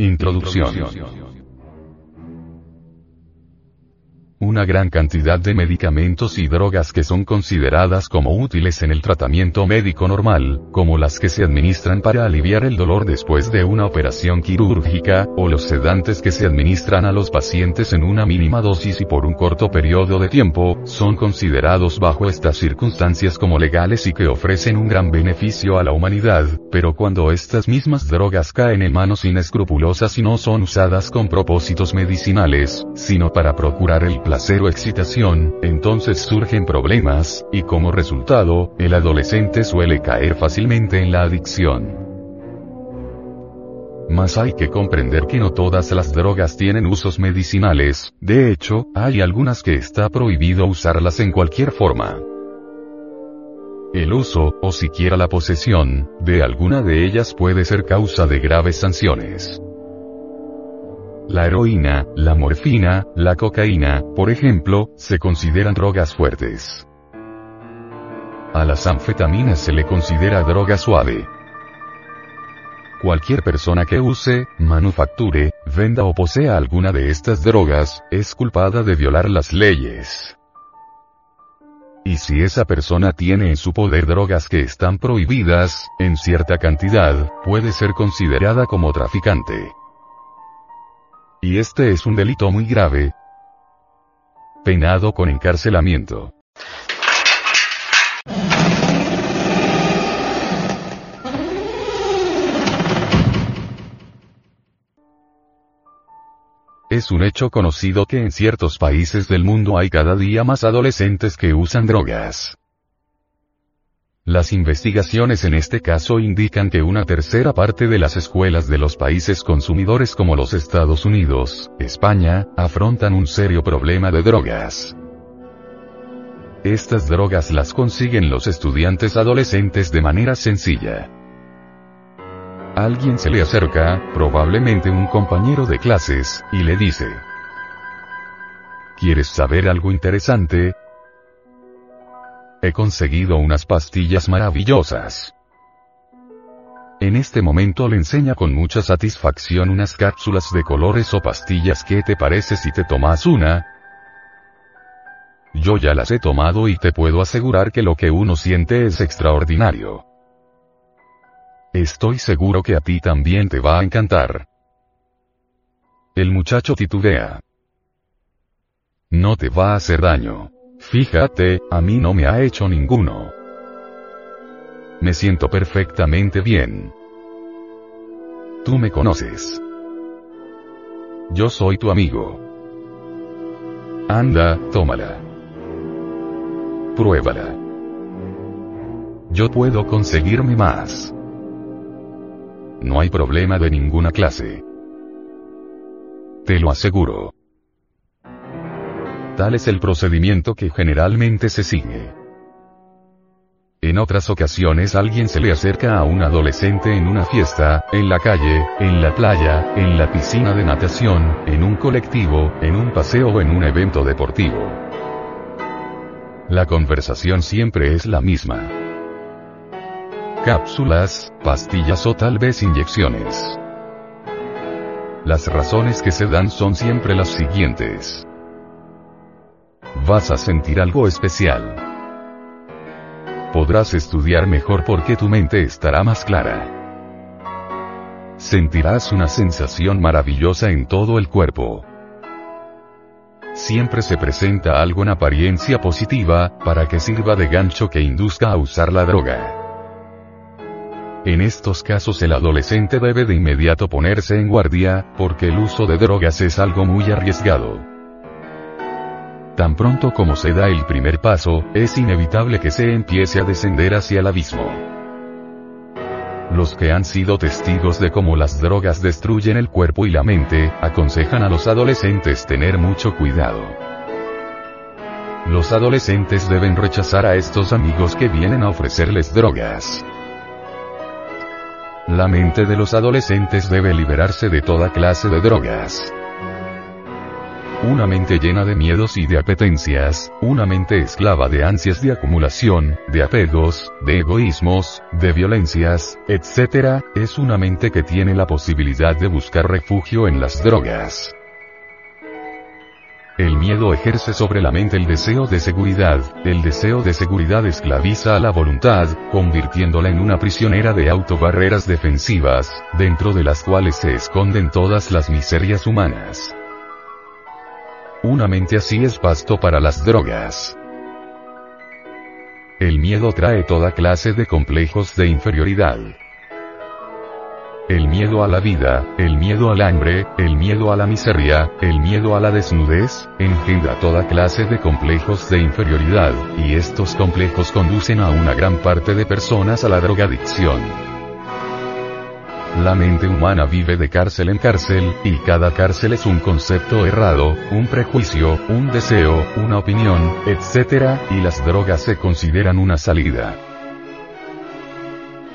Introducción. Una gran cantidad de medicamentos y drogas que son consideradas como útiles en el tratamiento médico normal, como las que se administran para aliviar el dolor después de una operación quirúrgica, o los sedantes que se administran a los pacientes en una mínima dosis y por un corto periodo de tiempo, son considerados bajo estas circunstancias como legales y que ofrecen un gran beneficio a la humanidad, pero cuando estas mismas drogas caen en manos inescrupulosas y no son usadas con propósitos medicinales, sino para procurar el placer o excitación, entonces surgen problemas, y como resultado, el adolescente suele caer fácilmente en la adicción. Mas hay que comprender que no todas las drogas tienen usos medicinales, de hecho, hay algunas que está prohibido usarlas en cualquier forma. El uso, o siquiera la posesión, de alguna de ellas puede ser causa de graves sanciones. La heroína, la morfina, la cocaína, por ejemplo, se consideran drogas fuertes. A las anfetaminas se le considera droga suave. Cualquier persona que use, manufacture, venda o posea alguna de estas drogas, es culpada de violar las leyes. Y si esa persona tiene en su poder drogas que están prohibidas, en cierta cantidad, puede ser considerada como traficante. Y este es un delito muy grave, penado con encarcelamiento. Es un hecho conocido que en ciertos países del mundo hay cada día más adolescentes que usan drogas. Las investigaciones en este caso indican que una tercera parte de las escuelas de los países consumidores como los Estados Unidos, España, afrontan un serio problema de drogas. Estas drogas las consiguen los estudiantes adolescentes de manera sencilla. Alguien se le acerca, probablemente un compañero de clases, y le dice, ¿Quieres saber algo interesante? He conseguido unas pastillas maravillosas. En este momento le enseña con mucha satisfacción unas cápsulas de colores o pastillas. ¿Qué te parece si te tomas una? Yo ya las he tomado y te puedo asegurar que lo que uno siente es extraordinario. Estoy seguro que a ti también te va a encantar. El muchacho titubea. No te va a hacer daño. Fíjate, a mí no me ha hecho ninguno. Me siento perfectamente bien. Tú me conoces. Yo soy tu amigo. Anda, tómala. Pruébala. Yo puedo conseguirme más. No hay problema de ninguna clase. Te lo aseguro. Tal es el procedimiento que generalmente se sigue. En otras ocasiones alguien se le acerca a un adolescente en una fiesta, en la calle, en la playa, en la piscina de natación, en un colectivo, en un paseo o en un evento deportivo. La conversación siempre es la misma. Cápsulas, pastillas o tal vez inyecciones. Las razones que se dan son siempre las siguientes. Vas a sentir algo especial. Podrás estudiar mejor porque tu mente estará más clara. Sentirás una sensación maravillosa en todo el cuerpo. Siempre se presenta algo en apariencia positiva, para que sirva de gancho que induzca a usar la droga. En estos casos el adolescente debe de inmediato ponerse en guardia, porque el uso de drogas es algo muy arriesgado. Tan pronto como se da el primer paso, es inevitable que se empiece a descender hacia el abismo. Los que han sido testigos de cómo las drogas destruyen el cuerpo y la mente, aconsejan a los adolescentes tener mucho cuidado. Los adolescentes deben rechazar a estos amigos que vienen a ofrecerles drogas. La mente de los adolescentes debe liberarse de toda clase de drogas. Una mente llena de miedos y de apetencias, una mente esclava de ansias de acumulación, de apegos, de egoísmos, de violencias, etc., es una mente que tiene la posibilidad de buscar refugio en las drogas. El miedo ejerce sobre la mente el deseo de seguridad, el deseo de seguridad esclaviza a la voluntad, convirtiéndola en una prisionera de autobarreras defensivas, dentro de las cuales se esconden todas las miserias humanas. Una mente así es pasto para las drogas. El miedo trae toda clase de complejos de inferioridad el miedo a la vida, el miedo al hambre, el miedo a la miseria, el miedo a la desnudez, engendra toda clase de complejos de inferioridad, y estos complejos conducen a una gran parte de personas a la drogadicción. La mente humana vive de cárcel en cárcel, y cada cárcel es un concepto errado, un prejuicio, un deseo, una opinión, etc., y las drogas se consideran una salida.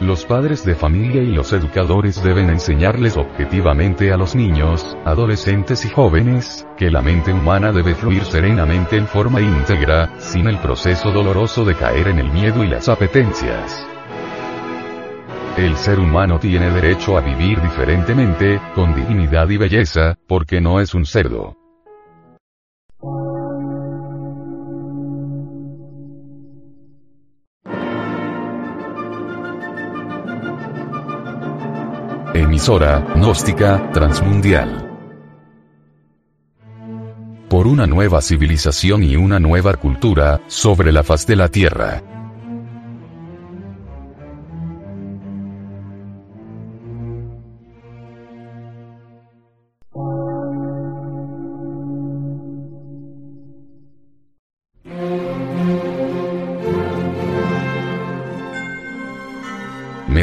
Los padres de familia y los educadores deben enseñarles objetivamente a los niños, adolescentes y jóvenes, que la mente humana debe fluir serenamente en forma íntegra, sin el proceso doloroso de caer en el miedo y las apetencias. El ser humano tiene derecho a vivir diferentemente, con dignidad y belleza, porque no es un cerdo. Emisora, gnóstica, transmundial. Por una nueva civilización y una nueva cultura, sobre la faz de la Tierra.